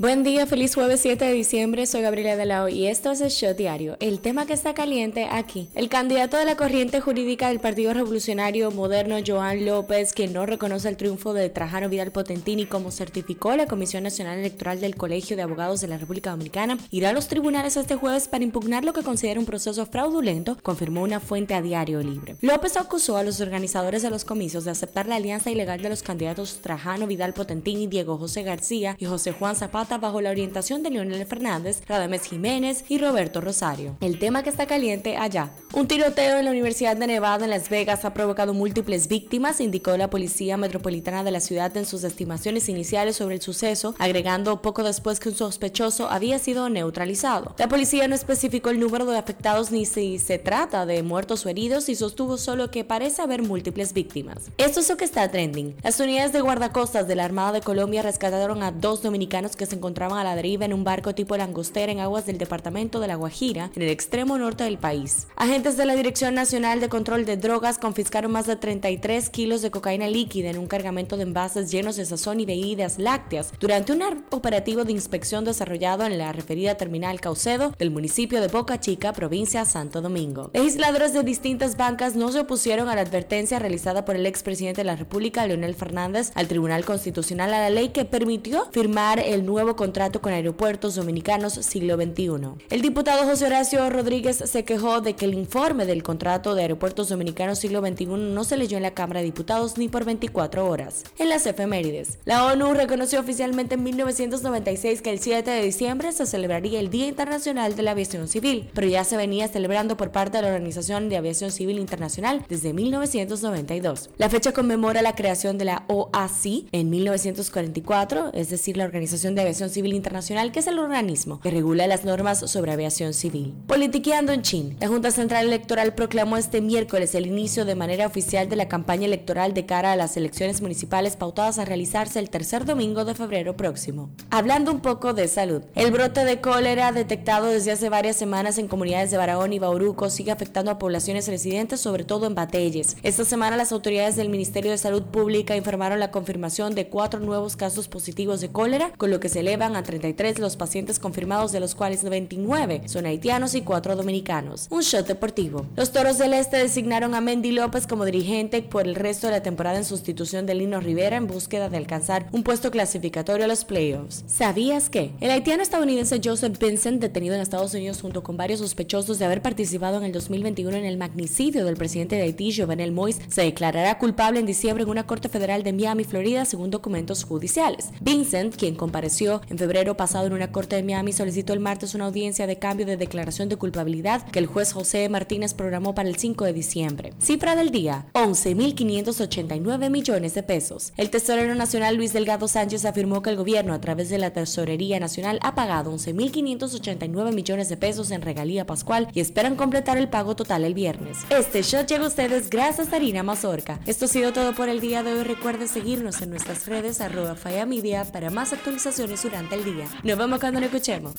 Buen día, feliz jueves 7 de diciembre, soy Gabriela Delao y esto es el Show Diario. El tema que está caliente aquí. El candidato de la corriente jurídica del Partido Revolucionario Moderno, Joan López, quien no reconoce el triunfo de Trajano Vidal Potentini como certificó la Comisión Nacional Electoral del Colegio de Abogados de la República Dominicana, irá a los tribunales este jueves para impugnar lo que considera un proceso fraudulento, confirmó una fuente a Diario Libre. López acusó a los organizadores de los comicios de aceptar la alianza ilegal de los candidatos Trajano Vidal Potentini, Diego José García y José Juan Zapata bajo la orientación de Leonel Fernández, Radames Jiménez y Roberto Rosario. El tema que está caliente allá. Un tiroteo en la Universidad de Nevada en Las Vegas ha provocado múltiples víctimas, indicó la Policía Metropolitana de la ciudad en sus estimaciones iniciales sobre el suceso, agregando poco después que un sospechoso había sido neutralizado. La policía no especificó el número de afectados ni si se trata de muertos o heridos y sostuvo solo que parece haber múltiples víctimas. Esto es lo que está trending. Las unidades de guardacostas de la Armada de Colombia rescataron a dos dominicanos que se encontraban a la deriva en un barco tipo langostera en aguas del departamento de La Guajira, en el extremo norte del país. Agentes de la Dirección Nacional de Control de Drogas confiscaron más de 33 kilos de cocaína líquida en un cargamento de envases llenos de sazón y bebidas lácteas durante un operativo de inspección desarrollado en la referida terminal Caucedo del municipio de Boca Chica, provincia Santo Domingo. Legisladores de distintas bancas no se opusieron a la advertencia realizada por el expresidente de la República, Leonel Fernández, al Tribunal Constitucional a la ley que permitió firmar el nuevo contrato con aeropuertos dominicanos siglo XXI. El diputado José Horacio Rodríguez se quejó de que el informe del contrato de aeropuertos dominicanos siglo XXI no se leyó en la Cámara de Diputados ni por 24 horas. En las efemérides, la ONU reconoció oficialmente en 1996 que el 7 de diciembre se celebraría el Día Internacional de la Aviación Civil, pero ya se venía celebrando por parte de la Organización de Aviación Civil Internacional desde 1992. La fecha conmemora la creación de la OACI en 1944, es decir, la Organización de Aviación Civil Internacional, que es el organismo que regula las normas sobre aviación civil. Politiqueando en Chin, la Junta Central Electoral proclamó este miércoles el inicio de manera oficial de la campaña electoral de cara a las elecciones municipales pautadas a realizarse el tercer domingo de febrero próximo. Hablando un poco de salud, el brote de cólera detectado desde hace varias semanas en comunidades de Barahón y Bauruco sigue afectando a poblaciones residentes, sobre todo en Batelles. Esta semana las autoridades del Ministerio de Salud Pública informaron la confirmación de cuatro nuevos casos positivos de cólera, con lo que se elevan a 33 los pacientes confirmados, de los cuales 29 son haitianos y 4 dominicanos. Un shot deportivo. Los Toros del Este designaron a Mendy López como dirigente por el resto de la temporada en sustitución de Lino Rivera en búsqueda de alcanzar un puesto clasificatorio a los playoffs. ¿Sabías que? El haitiano estadounidense Joseph Vincent, detenido en Estados Unidos junto con varios sospechosos de haber participado en el 2021 en el magnicidio del presidente de Haití, Jovenel Moïse, se declarará culpable en diciembre en una corte federal de Miami, Florida, según documentos judiciales. Vincent, quien compareció en febrero pasado en una corte de Miami solicitó el martes una audiencia de cambio de declaración de culpabilidad que el juez José Martínez programó para el 5 de diciembre. Cifra del día, 11.589 millones de pesos. El tesorero nacional Luis Delgado Sánchez afirmó que el gobierno a través de la Tesorería Nacional ha pagado 11.589 millones de pesos en regalía pascual y esperan completar el pago total el viernes. Este shot llega a ustedes gracias a Harina Mazorca. Esto ha sido todo por el día de hoy. Recuerden seguirnos en nuestras redes arroba Media para más actualizaciones durante el día. Nos vemos cuando nos escuchemos.